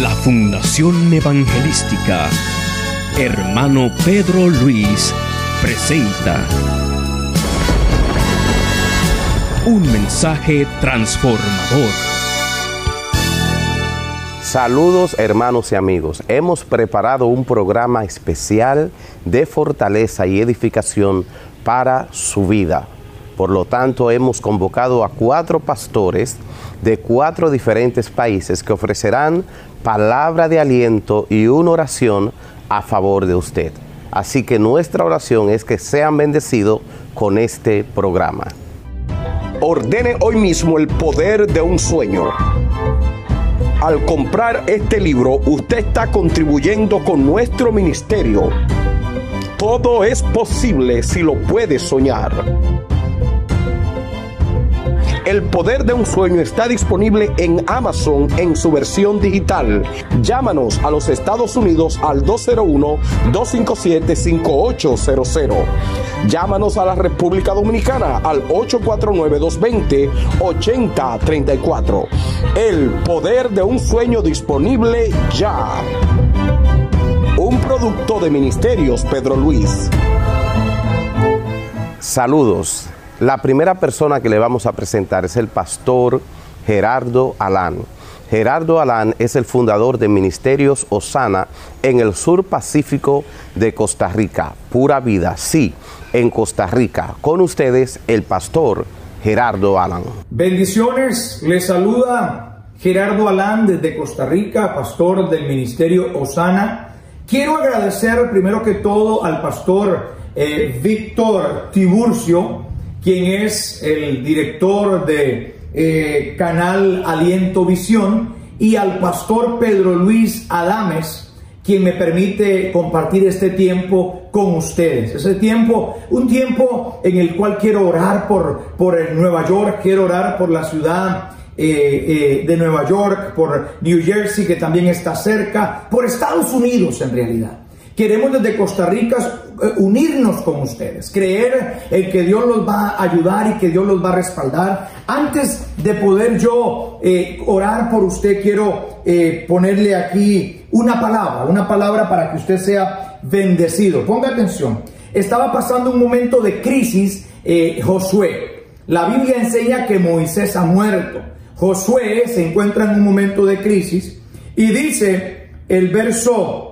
La Fundación Evangelística Hermano Pedro Luis presenta un mensaje transformador. Saludos hermanos y amigos. Hemos preparado un programa especial de fortaleza y edificación para su vida. Por lo tanto, hemos convocado a cuatro pastores de cuatro diferentes países que ofrecerán palabra de aliento y una oración a favor de usted. Así que nuestra oración es que sean bendecidos con este programa. Ordene hoy mismo el poder de un sueño. Al comprar este libro, usted está contribuyendo con nuestro ministerio. Todo es posible si lo puede soñar. El poder de un sueño está disponible en Amazon en su versión digital. Llámanos a los Estados Unidos al 201-257-5800. Llámanos a la República Dominicana al 849-220-8034. El poder de un sueño disponible ya. Un producto de Ministerios Pedro Luis. Saludos. La primera persona que le vamos a presentar es el pastor Gerardo Alán. Gerardo Alán es el fundador de Ministerios Osana en el sur pacífico de Costa Rica. Pura vida, sí, en Costa Rica. Con ustedes, el pastor Gerardo Alán. Bendiciones, le saluda Gerardo Alán desde Costa Rica, pastor del Ministerio Osana. Quiero agradecer primero que todo al pastor eh, Víctor Tiburcio, quien es el director de eh, Canal Aliento Visión, y al pastor Pedro Luis Adames, quien me permite compartir este tiempo con ustedes. Ese tiempo, un tiempo en el cual quiero orar por, por Nueva York, quiero orar por la ciudad eh, eh, de Nueva York, por New Jersey, que también está cerca, por Estados Unidos en realidad. Queremos desde Costa Rica eh, unirnos con ustedes, creer en que Dios los va a ayudar y que Dios los va a respaldar. Antes de poder yo eh, orar por usted, quiero eh, ponerle aquí una palabra, una palabra para que usted sea bendecido. Ponga atención. Estaba pasando un momento de crisis Josué. La Biblia enseña que Moisés ha muerto. Josué se encuentra en un momento de crisis y dice el verso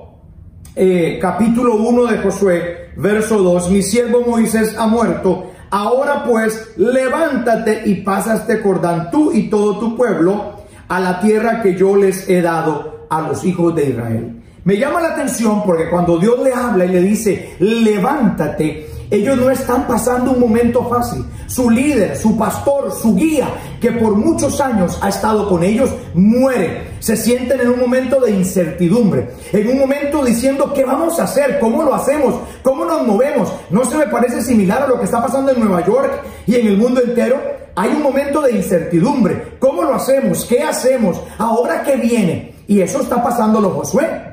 eh, capítulo 1 de Josué, verso 2, mi siervo Moisés ha muerto, ahora pues levántate y pasa este Jordán tú y todo tu pueblo a la tierra que yo les he dado a los hijos de Israel. Me llama la atención porque cuando Dios le habla y le dice, levántate, ellos no están pasando un momento fácil. Su líder, su pastor, su guía, que por muchos años ha estado con ellos, muere. Se sienten en un momento de incertidumbre, en un momento diciendo, ¿qué vamos a hacer? ¿Cómo lo hacemos? ¿Cómo nos movemos? ¿No se me parece similar a lo que está pasando en Nueva York y en el mundo entero? Hay un momento de incertidumbre. ¿Cómo lo hacemos? ¿Qué hacemos? ¿Ahora qué viene? Y eso está pasando los Josué.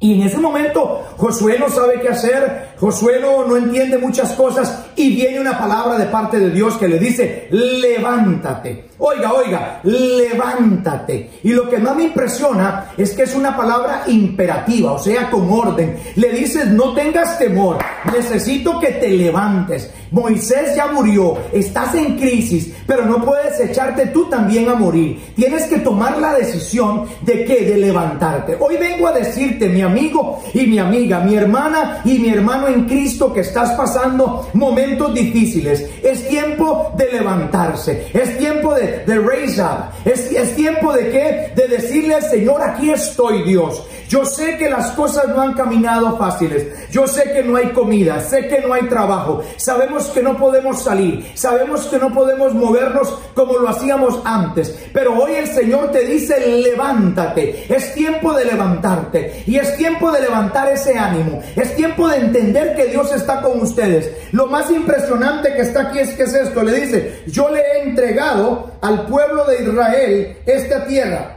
Y en ese momento Josué no sabe qué hacer, Josué no, entiende muchas cosas y viene una palabra de parte de Dios que le dice, levántate. Oiga, oiga, levántate. Y lo que más me impresiona es que es una palabra imperativa, o sea, con orden. Le dices, no tengas temor, necesito que te levantes. Moisés ya murió, estás en crisis, pero no puedes echarte tú también a morir. Tienes que tomar la decisión de qué, de levantarte. Hoy vengo a decirte, mi amigo y mi amiga, mi hermana y mi hermano en Cristo que estás pasando momentos difíciles. Es tiempo de levantarse, es tiempo de de, up. Es, es tiempo de qué? De decirle al Señor, aquí estoy Dios. Yo sé que las cosas no han caminado fáciles. Yo sé que no hay comida, sé que no hay trabajo. Sabemos que no podemos salir, sabemos que no podemos movernos como lo hacíamos antes. Pero hoy el Señor te dice, levántate. Es tiempo de levantarte. Y es tiempo de levantar ese ánimo. Es tiempo de entender que Dios está con ustedes. Lo más impresionante que está aquí es que es esto. Le dice, yo le he entregado al pueblo de Israel esta tierra.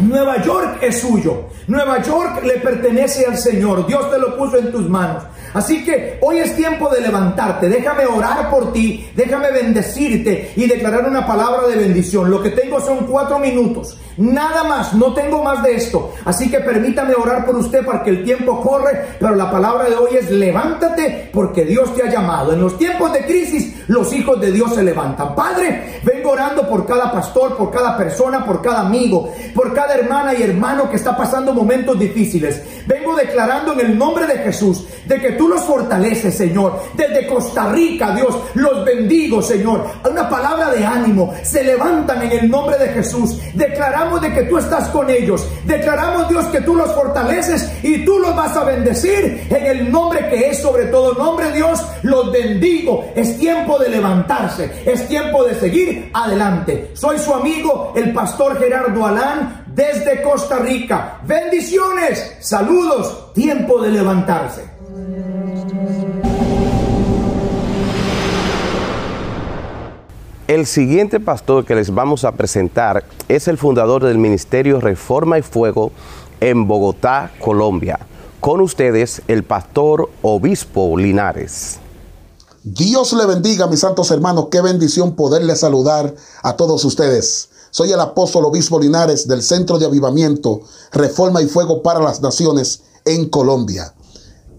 Nueva York es suyo. Nueva York le pertenece al Señor. Dios te lo puso en tus manos. Así que hoy es tiempo de levantarte. Déjame orar por ti. Déjame bendecirte y declarar una palabra de bendición. Lo que tengo son cuatro minutos. Nada más, no tengo más de esto. Así que permítame orar por usted para que el tiempo corre, pero la palabra de hoy es levántate porque Dios te ha llamado. En los tiempos de crisis, los hijos de Dios se levantan. Padre, vengo orando por cada pastor, por cada persona, por cada amigo, por cada hermana y hermano que está pasando momentos difíciles. Vengo declarando en el nombre de Jesús de que tú los fortaleces, Señor. Desde Costa Rica, Dios, los bendigo, Señor. Una palabra de ánimo. Se levantan en el nombre de Jesús. Declaramos de que tú estás con ellos. Declaramos, Dios, que tú los fortaleces y tú los vas a bendecir en el nombre que es sobre todo nombre, Dios. Los bendigo. Es tiempo de levantarse. Es tiempo de seguir adelante. Soy su amigo, el pastor Gerardo Alán, desde Costa Rica. Bendiciones. Saludos. Tiempo de levantarse. El siguiente pastor que les vamos a presentar es el fundador del Ministerio Reforma y Fuego en Bogotá, Colombia. Con ustedes, el pastor Obispo Linares. Dios le bendiga, mis santos hermanos. Qué bendición poderle saludar a todos ustedes. Soy el apóstol Obispo Linares del Centro de Avivamiento, Reforma y Fuego para las Naciones en Colombia.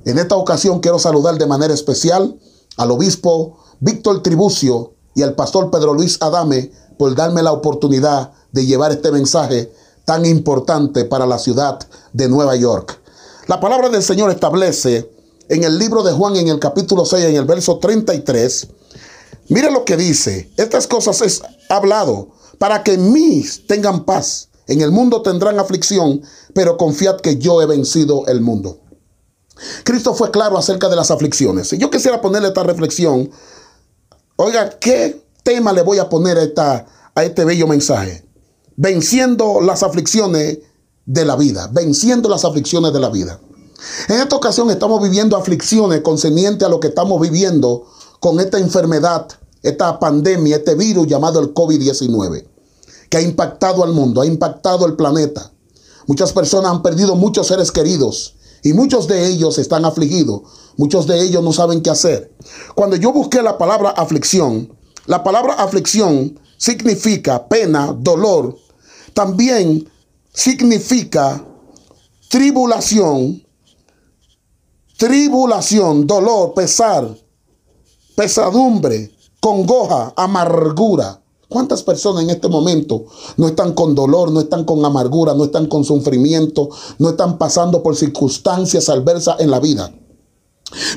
En esta ocasión quiero saludar de manera especial al obispo Víctor Tribucio y al pastor Pedro Luis Adame por darme la oportunidad de llevar este mensaje tan importante para la ciudad de Nueva York. La palabra del Señor establece en el libro de Juan en el capítulo 6 en el verso 33. Mire lo que dice. Estas cosas es hablado para que en mí tengan paz. En el mundo tendrán aflicción, pero confiad que yo he vencido el mundo. Cristo fue claro acerca de las aflicciones. Y yo quisiera ponerle esta reflexión Oiga, ¿qué tema le voy a poner a, esta, a este bello mensaje? Venciendo las aflicciones de la vida, venciendo las aflicciones de la vida. En esta ocasión estamos viviendo aflicciones concernientes a lo que estamos viviendo con esta enfermedad, esta pandemia, este virus llamado el COVID-19, que ha impactado al mundo, ha impactado el planeta. Muchas personas han perdido muchos seres queridos y muchos de ellos están afligidos Muchos de ellos no saben qué hacer. Cuando yo busqué la palabra aflicción, la palabra aflicción significa pena, dolor. También significa tribulación, tribulación, dolor, pesar, pesadumbre, congoja, amargura. ¿Cuántas personas en este momento no están con dolor, no están con amargura, no están con sufrimiento, no están pasando por circunstancias adversas en la vida?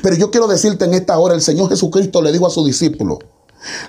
Pero yo quiero decirte en esta hora, el Señor Jesucristo le dijo a su discípulo,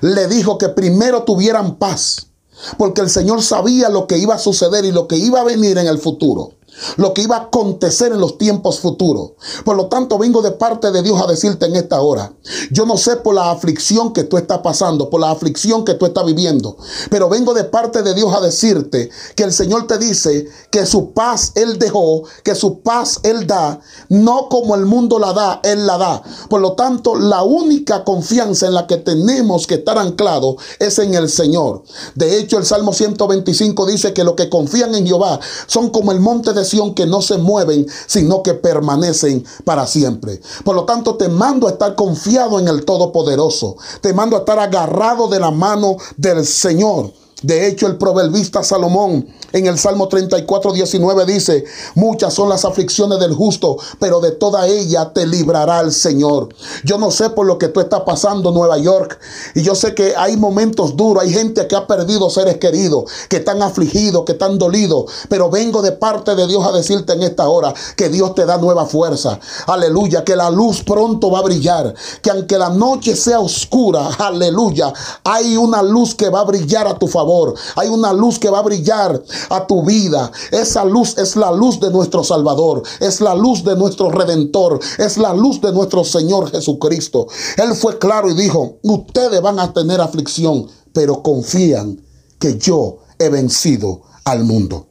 le dijo que primero tuvieran paz, porque el Señor sabía lo que iba a suceder y lo que iba a venir en el futuro lo que iba a acontecer en los tiempos futuros. Por lo tanto, vengo de parte de Dios a decirte en esta hora, yo no sé por la aflicción que tú estás pasando, por la aflicción que tú estás viviendo, pero vengo de parte de Dios a decirte que el Señor te dice que su paz Él dejó, que su paz Él da, no como el mundo la da, Él la da. Por lo tanto, la única confianza en la que tenemos que estar anclados es en el Señor. De hecho, el Salmo 125 dice que los que confían en Jehová son como el monte de que no se mueven, sino que permanecen para siempre. Por lo tanto, te mando a estar confiado en el Todopoderoso. Te mando a estar agarrado de la mano del Señor. De hecho, el proverbista Salomón en el Salmo 34, 19 dice, muchas son las aflicciones del justo, pero de toda ella te librará el Señor. Yo no sé por lo que tú estás pasando Nueva York y yo sé que hay momentos duros, hay gente que ha perdido seres queridos, que están afligidos, que están dolidos, pero vengo de parte de Dios a decirte en esta hora que Dios te da nueva fuerza. Aleluya, que la luz pronto va a brillar, que aunque la noche sea oscura, aleluya, hay una luz que va a brillar a tu favor hay una luz que va a brillar a tu vida. Esa luz es la luz de nuestro Salvador. Es la luz de nuestro Redentor. Es la luz de nuestro Señor Jesucristo. Él fue claro y dijo, ustedes van a tener aflicción, pero confían que yo he vencido al mundo.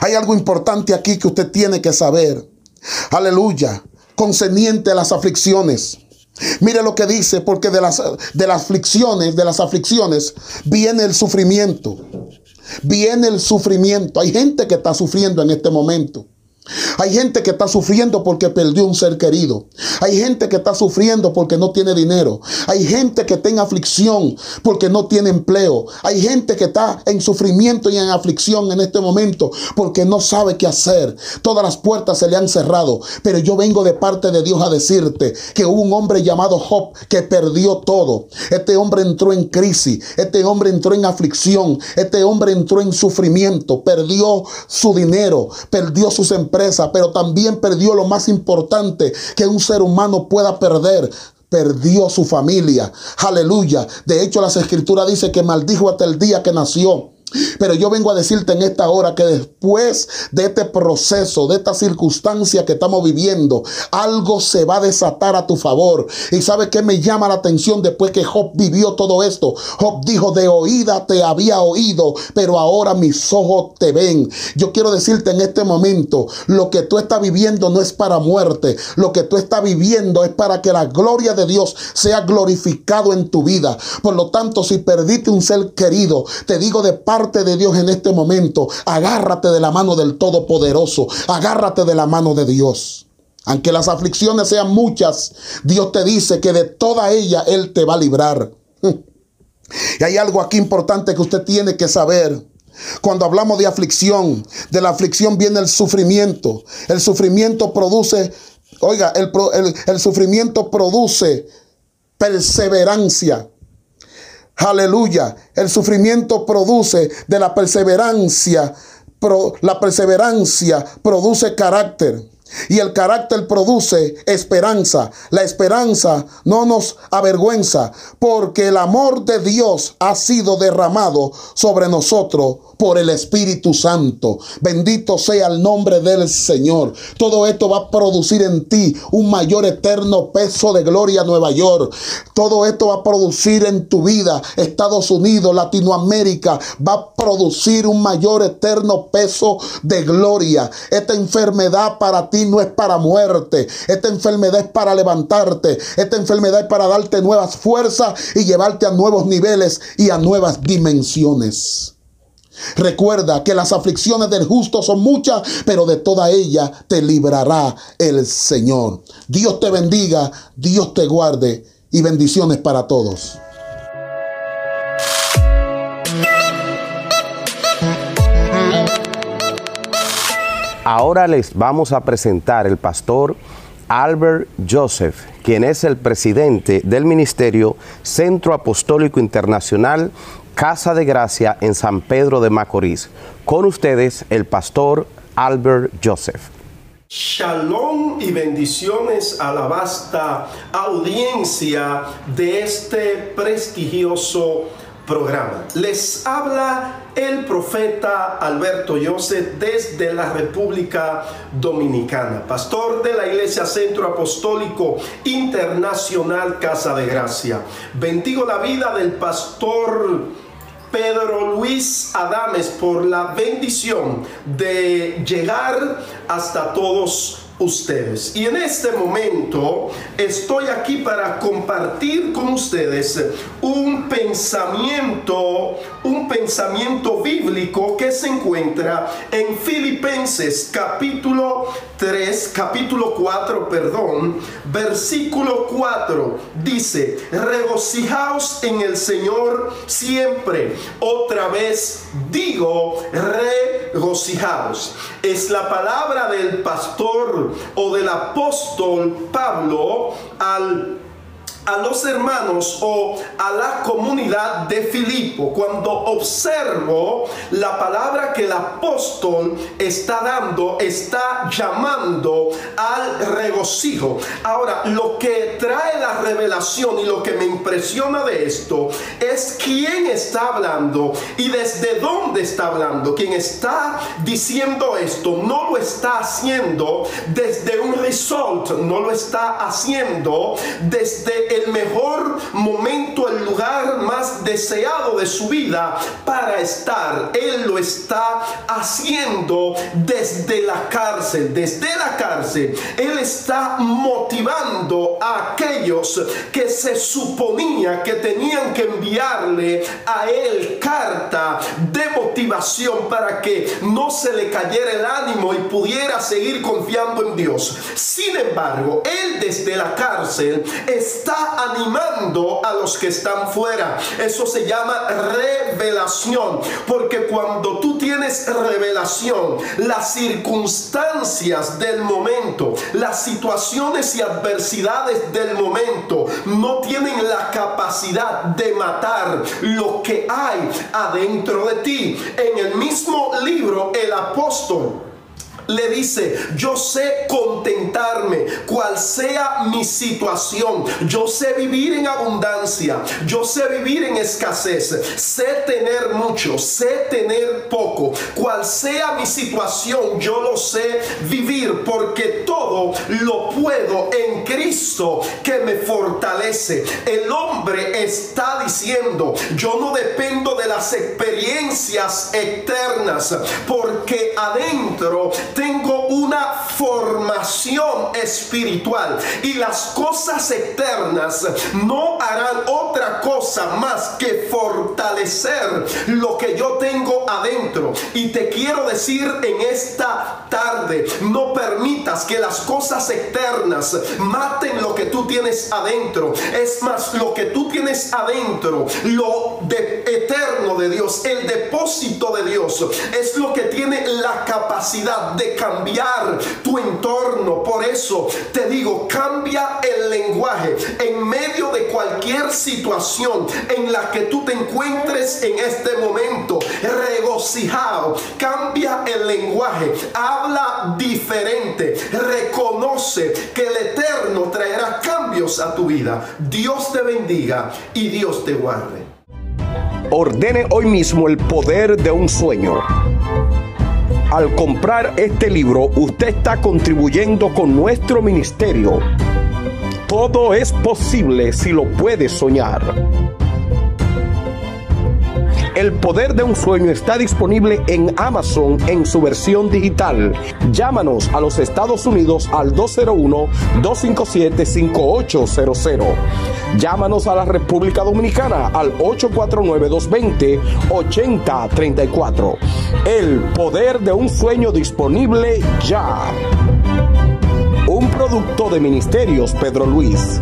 Hay algo importante aquí que usted tiene que saber. Aleluya. Concerniente a las aflicciones. Mire lo que dice, porque de las, de las aflicciones, de las aflicciones, viene el sufrimiento. Viene el sufrimiento. Hay gente que está sufriendo en este momento. Hay gente que está sufriendo porque perdió un ser querido. Hay gente que está sufriendo porque no tiene dinero. Hay gente que está en aflicción porque no tiene empleo. Hay gente que está en sufrimiento y en aflicción en este momento porque no sabe qué hacer. Todas las puertas se le han cerrado. Pero yo vengo de parte de Dios a decirte que hubo un hombre llamado Job que perdió todo. Este hombre entró en crisis. Este hombre entró en aflicción. Este hombre entró en sufrimiento. Perdió su dinero. Perdió sus empleos pero también perdió lo más importante que un ser humano pueda perder, perdió su familia. Aleluya. De hecho, las escrituras dice que maldijo hasta el día que nació. Pero yo vengo a decirte en esta hora que después de este proceso, de esta circunstancia que estamos viviendo, algo se va a desatar a tu favor. Y sabe que me llama la atención después que Job vivió todo esto. Job dijo, de oída te había oído, pero ahora mis ojos te ven. Yo quiero decirte en este momento, lo que tú estás viviendo no es para muerte. Lo que tú estás viviendo es para que la gloria de Dios sea glorificado en tu vida. Por lo tanto, si perdiste un ser querido, te digo de parte de Dios en este momento. Agárrate de la mano del Todopoderoso. Agárrate de la mano de Dios. Aunque las aflicciones sean muchas, Dios te dice que de toda ella Él te va a librar. Y hay algo aquí importante que usted tiene que saber. Cuando hablamos de aflicción, de la aflicción viene el sufrimiento. El sufrimiento produce, oiga, el, el sufrimiento produce perseverancia. Aleluya. El sufrimiento produce de la perseverancia. la perseverancia produce carácter. Y el carácter produce esperanza. La esperanza no nos avergüenza porque el amor de Dios ha sido derramado sobre nosotros por el Espíritu Santo. Bendito sea el nombre del Señor. Todo esto va a producir en ti un mayor eterno peso de gloria Nueva York. Todo esto va a producir en tu vida Estados Unidos, Latinoamérica. Va a producir un mayor eterno peso de gloria. Esta enfermedad para ti no es para muerte. Esta enfermedad es para levantarte. Esta enfermedad es para darte nuevas fuerzas y llevarte a nuevos niveles y a nuevas dimensiones. Recuerda que las aflicciones del justo son muchas, pero de toda ella te librará el Señor. Dios te bendiga, Dios te guarde y bendiciones para todos. Ahora les vamos a presentar el pastor Albert Joseph, quien es el presidente del Ministerio Centro Apostólico Internacional Casa de Gracia en San Pedro de Macorís. Con ustedes, el pastor Albert Joseph. Shalom y bendiciones a la vasta audiencia de este prestigioso programa. Les habla el profeta Alberto Joseph desde la República Dominicana, pastor de la Iglesia Centro Apostólico Internacional Casa de Gracia. Bendigo la vida del pastor Pedro Luis Adames por la bendición de llegar hasta todos ustedes. Y en este momento estoy aquí para compartir con ustedes un pensamiento, un pensamiento bíblico que se encuentra en Filipenses capítulo 3, capítulo 4, perdón, versículo 4 dice, regocijaos en el Señor siempre. Otra vez digo, regocijaos. Es la palabra del pastor o del apóstol Pablo al a los hermanos o a la comunidad de Filipo cuando observo la palabra que el apóstol está dando, está llamando al regocijo. Ahora, lo que trae la revelación y lo que me impresiona de esto es quién está hablando y desde dónde está hablando. Quien está diciendo esto no lo está haciendo desde un resort, no lo está haciendo desde el mejor momento, deseado de su vida para estar. Él lo está haciendo desde la cárcel, desde la cárcel. Él está motivando a aquellos que se suponía que tenían que enviarle a él carta de motivación para que no se le cayera el ánimo y pudiera seguir confiando en Dios. Sin embargo, él desde la cárcel está animando a los que están fuera. Se llama revelación, porque cuando tú tienes revelación, las circunstancias del momento, las situaciones y adversidades del momento no tienen la capacidad de matar lo que hay adentro de ti. En el mismo libro, el apóstol le dice, yo sé contentarme, cual sea mi situación. Yo sé vivir en abundancia, yo sé vivir en escasez, sé tener mucho, sé tener poco. Cual sea mi situación, yo lo sé vivir porque todo lo puedo en Cristo que me fortalece. El hombre está diciendo, yo no dependo de las experiencias eternas porque adentro tengo una formación espiritual y las cosas eternas no harán otra cosa más que fortalecer lo que yo tengo adentro. Y te quiero decir en esta tarde, no permitas que las cosas eternas maten lo que tú tienes adentro. Es más, lo que tú tienes adentro, lo eterno de Dios, el depósito de Dios, es lo que tiene la capacidad de cambiar tu entorno. Por eso te digo, cambia el lenguaje en medio de cualquier situación en la que tú te encuentres en este momento. Regocijado, cambia el lenguaje, habla diferente, reconoce que el Eterno traerá cambios a tu vida. Dios te bendiga y Dios te guarde. Ordene hoy mismo el poder de un sueño al comprar este libro, usted está contribuyendo con nuestro ministerio. Todo es posible si lo puede soñar. El poder de un sueño está disponible en Amazon en su versión digital. Llámanos a los Estados Unidos al 201-257-5800. Llámanos a la República Dominicana al 849-220-8034. El poder de un sueño disponible ya. Un producto de Ministerios Pedro Luis.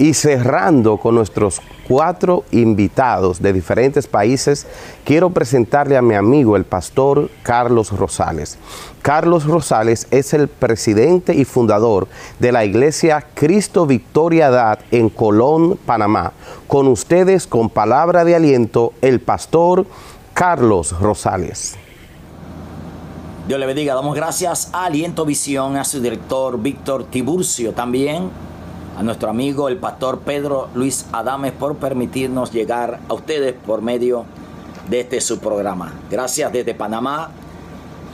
Y cerrando con nuestros cuatro invitados de diferentes países, quiero presentarle a mi amigo el pastor Carlos Rosales. Carlos Rosales es el presidente y fundador de la iglesia Cristo Victoria Dad en Colón, Panamá. Con ustedes, con palabra de aliento, el pastor Carlos Rosales. Dios le bendiga. Damos gracias a Aliento Visión, a su director Víctor Tiburcio también a nuestro amigo el pastor Pedro Luis Adames por permitirnos llegar a ustedes por medio de este su programa. Gracias desde Panamá,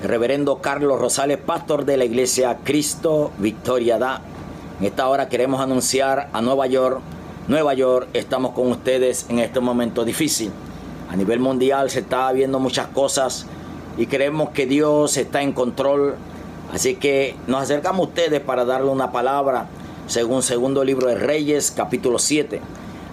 reverendo Carlos Rosales, pastor de la iglesia Cristo Victoria Da. En esta hora queremos anunciar a Nueva York. Nueva York, estamos con ustedes en este momento difícil. A nivel mundial se está viendo muchas cosas y creemos que Dios está en control. Así que nos acercamos a ustedes para darle una palabra según segundo libro de Reyes, capítulo 7.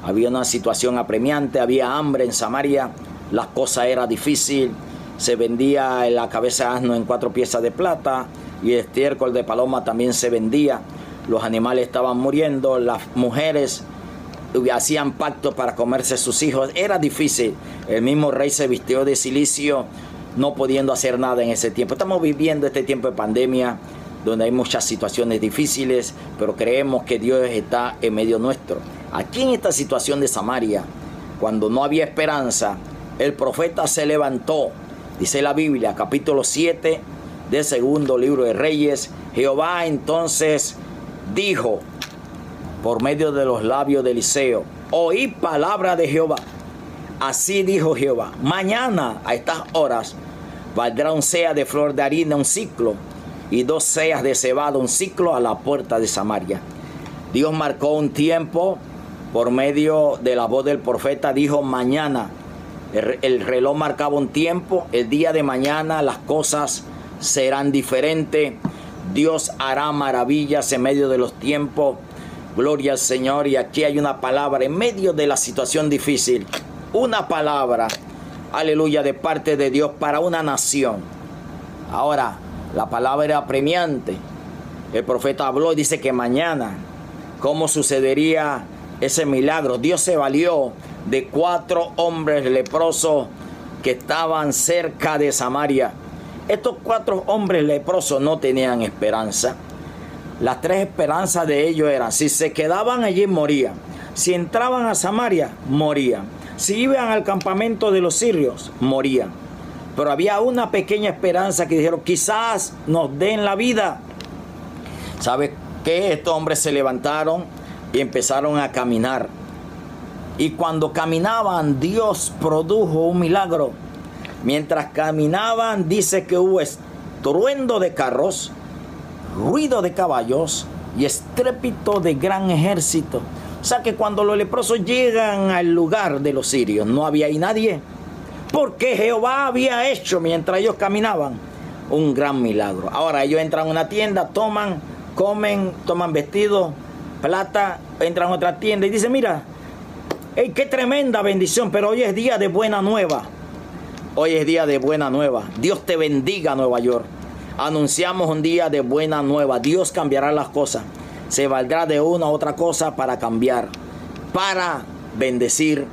Había una situación apremiante, había hambre en Samaria, las cosas era difícil, se vendía la cabeza de asno en cuatro piezas de plata y el estiércol de paloma también se vendía. Los animales estaban muriendo, las mujeres hacían pactos para comerse sus hijos. Era difícil. El mismo rey se vistió de silicio, no pudiendo hacer nada en ese tiempo. Estamos viviendo este tiempo de pandemia donde hay muchas situaciones difíciles, pero creemos que Dios está en medio nuestro. Aquí en esta situación de Samaria, cuando no había esperanza, el profeta se levantó, dice la Biblia, capítulo 7 del segundo libro de Reyes, Jehová entonces dijo por medio de los labios de Eliseo, oí palabra de Jehová. Así dijo Jehová, mañana a estas horas valdrá un sea de flor de harina un ciclo y dos seas de cebada, un ciclo a la puerta de Samaria. Dios marcó un tiempo por medio de la voz del profeta, dijo mañana. El, reloj marcaba un tiempo, el día de mañana las cosas serán diferentes. Dios hará maravillas en medio de los tiempos. Gloria al Señor. Y aquí hay una palabra en medio de la situación difícil. Una palabra, aleluya, de parte de Dios para una nación. Ahora, la palabra era premiante. El profeta habló y dice que mañana, ¿cómo sucedería ese milagro? Dios se valió de cuatro hombres leprosos que estaban cerca de Samaria. Estos cuatro hombres leprosos no tenían esperanza. Las tres esperanzas de ellos eran, si se quedaban allí morían, si entraban a Samaria, morían, si iban al campamento de los sirios, morían. Pero había una pequeña esperanza que dijeron, quizás nos den la vida. ¿Sabe qué? Estos hombres se levantaron y empezaron a caminar. Y cuando caminaban, Dios produjo un milagro. Mientras caminaban, dice que hubo estruendo de carros, ruido de caballos y estrépito de gran ejército. O sea que cuando los leprosos llegan al lugar de los sirios, no había ahí nadie porque Jehová había hecho mientras ellos caminaban un gran milagro. Ahora ellos entran a una tienda, toman, comen, toman vestidos, plata, entran a otra tienda y dicen, mira, hey, qué tremenda bendición, pero hoy es día de buena nueva. Hoy es día de buena nueva. Dios te bendiga Nueva York. Anunciamos un día de buena nueva. Dios cambiará las cosas. Se valdrá de una u otra cosa para cambiar, para bendecir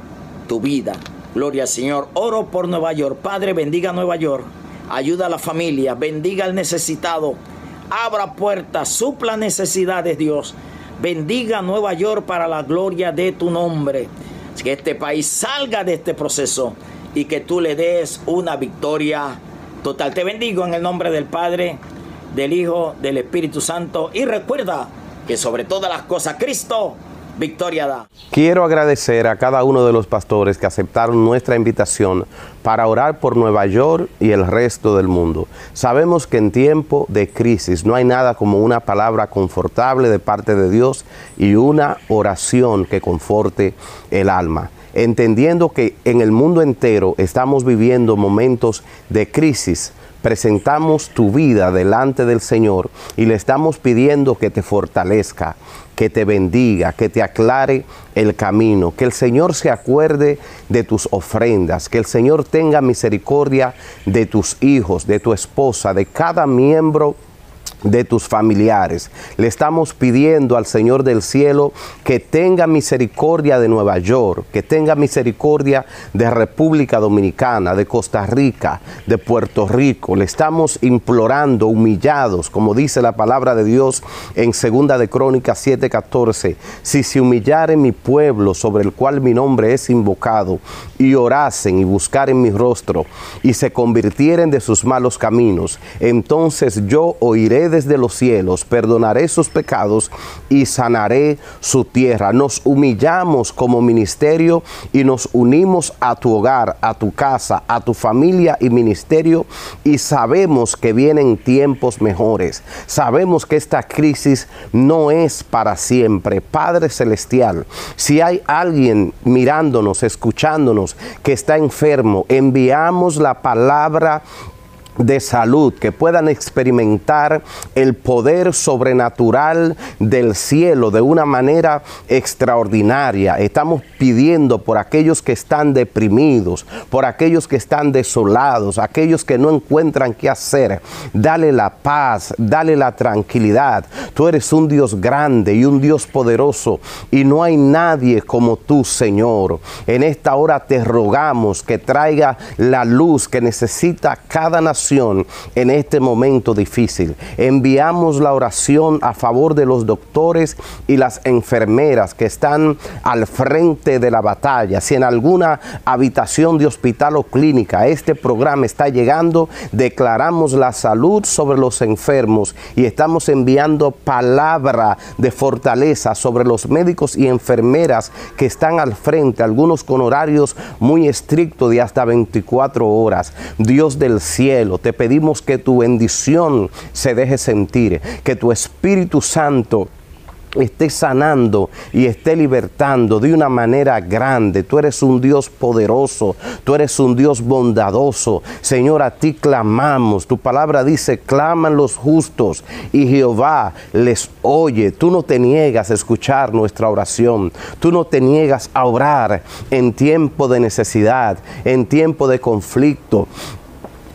tu vida. Gloria al Señor. Oro por Nueva York. Padre, bendiga Nueva York. Ayuda a la familia. Bendiga al necesitado. Abra puertas. Supla necesidades, Dios. Bendiga Nueva York para la gloria de tu nombre. Que este país salga de este proceso y que tú le des una victoria total. Te bendigo en el nombre del Padre, del Hijo, del Espíritu Santo. Y recuerda que sobre todas las cosas, Cristo victoria da. Quiero agradecer a cada uno de los pastores que aceptaron nuestra invitación para orar por Nueva York y el resto del mundo. Sabemos que en tiempo de crisis no hay nada como una palabra confortable de parte de Dios y una oración que conforte el alma entendiendo que en el mundo entero estamos viviendo momentos de crisis, presentamos tu vida delante del Señor y le estamos pidiendo que te fortalezca, que te bendiga, que te aclare el camino, que el Señor se acuerde de tus ofrendas, que el Señor tenga misericordia de tus hijos, de tu esposa, de cada miembro de tus familiares. Le estamos pidiendo al Señor del cielo que tenga misericordia de Nueva York, que tenga misericordia de República Dominicana, de Costa Rica, de Puerto Rico. Le estamos implorando, humillados, como dice la palabra de Dios en segunda de Crónicas 7:14, si se humillare mi pueblo sobre el cual mi nombre es invocado, y orasen y buscaren mi rostro, y se convirtieren de sus malos caminos, entonces yo oiré desde los cielos, perdonaré sus pecados y sanaré su tierra. Nos humillamos como ministerio y nos unimos a tu hogar, a tu casa, a tu familia y ministerio y sabemos que vienen tiempos mejores. Sabemos que esta crisis no es para siempre. Padre Celestial, si hay alguien mirándonos, escuchándonos, que está enfermo, enviamos la palabra de salud, que puedan experimentar el poder sobrenatural del cielo de una manera extraordinaria. Estamos pidiendo por aquellos que están deprimidos, por aquellos que están desolados, aquellos que no encuentran qué hacer. Dale la paz, dale la tranquilidad. Tú eres un Dios grande y un Dios poderoso y no hay nadie como tú, Señor. En esta hora te rogamos que traiga la luz que necesita cada nación en este momento difícil. Enviamos la oración a favor de los doctores y las enfermeras que están al frente de la batalla. Si en alguna habitación de hospital o clínica este programa está llegando, declaramos la salud sobre los enfermos y estamos enviando palabra de fortaleza sobre los médicos y enfermeras que están al frente, algunos con horarios muy estrictos de hasta 24 horas. Dios del cielo, te pedimos que tu bendición se deje sentir, que tu Espíritu Santo esté sanando y esté libertando de una manera grande. Tú eres un Dios poderoso, tú eres un Dios bondadoso. Señor, a ti clamamos. Tu palabra dice, claman los justos y Jehová les oye. Tú no te niegas a escuchar nuestra oración. Tú no te niegas a orar en tiempo de necesidad, en tiempo de conflicto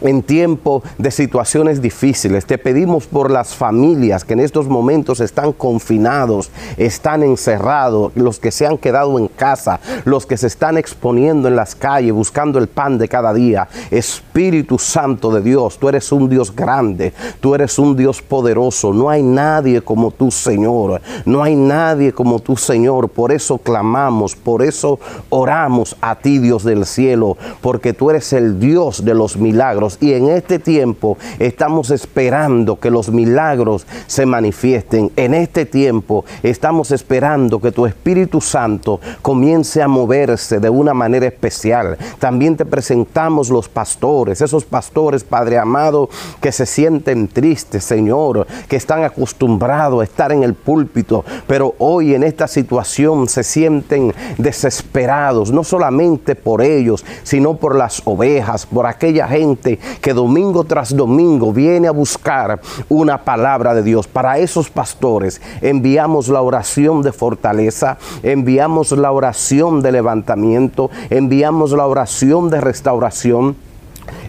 en tiempo de situaciones difíciles. Te pedimos por las familias que en estos momentos están confinados, están encerrados, los que se han quedado en casa, los que se están exponiendo en las calles buscando el pan de cada día. Espíritu Santo de Dios, tú eres un Dios grande, tú eres un Dios poderoso. No hay nadie como tú, Señor. No hay nadie como tú, Señor. Por eso clamamos, por eso oramos a ti, Dios del cielo, porque tú eres el Dios de los milagros y en este tiempo estamos esperando que los milagros se manifiesten. En este tiempo estamos esperando que tu Espíritu Santo comience a moverse de una manera especial. También te presentamos los pastores, esos pastores, Padre amado, que se sienten tristes, Señor, que están acostumbrados a estar en el púlpito, pero hoy en esta situación se sienten desesperados, no solamente por ellos, sino por las ovejas, por aquella gente que domingo tras domingo viene a buscar una palabra de Dios. Para esos pastores enviamos la oración de fortaleza, enviamos la oración de levantamiento, enviamos la oración de restauración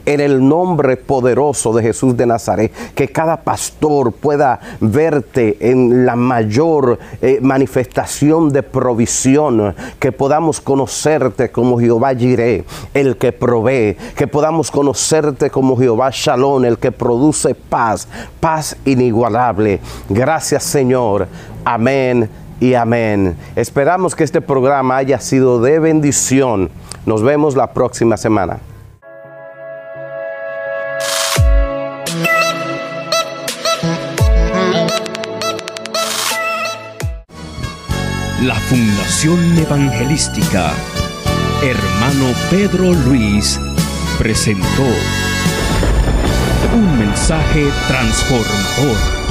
en el nombre poderoso de Jesús de Nazaret, que cada pastor pueda verte en la mayor eh, manifestación de provisión, que podamos conocerte como Jehová Jireh, el que provee, que podamos conocerte como Jehová Shalom, el que produce paz, paz inigualable. Gracias Señor. Amén y amén. Esperamos que este programa haya sido de bendición. Nos vemos la próxima semana. Fundación Evangelística Hermano Pedro Luis presentó un mensaje transformador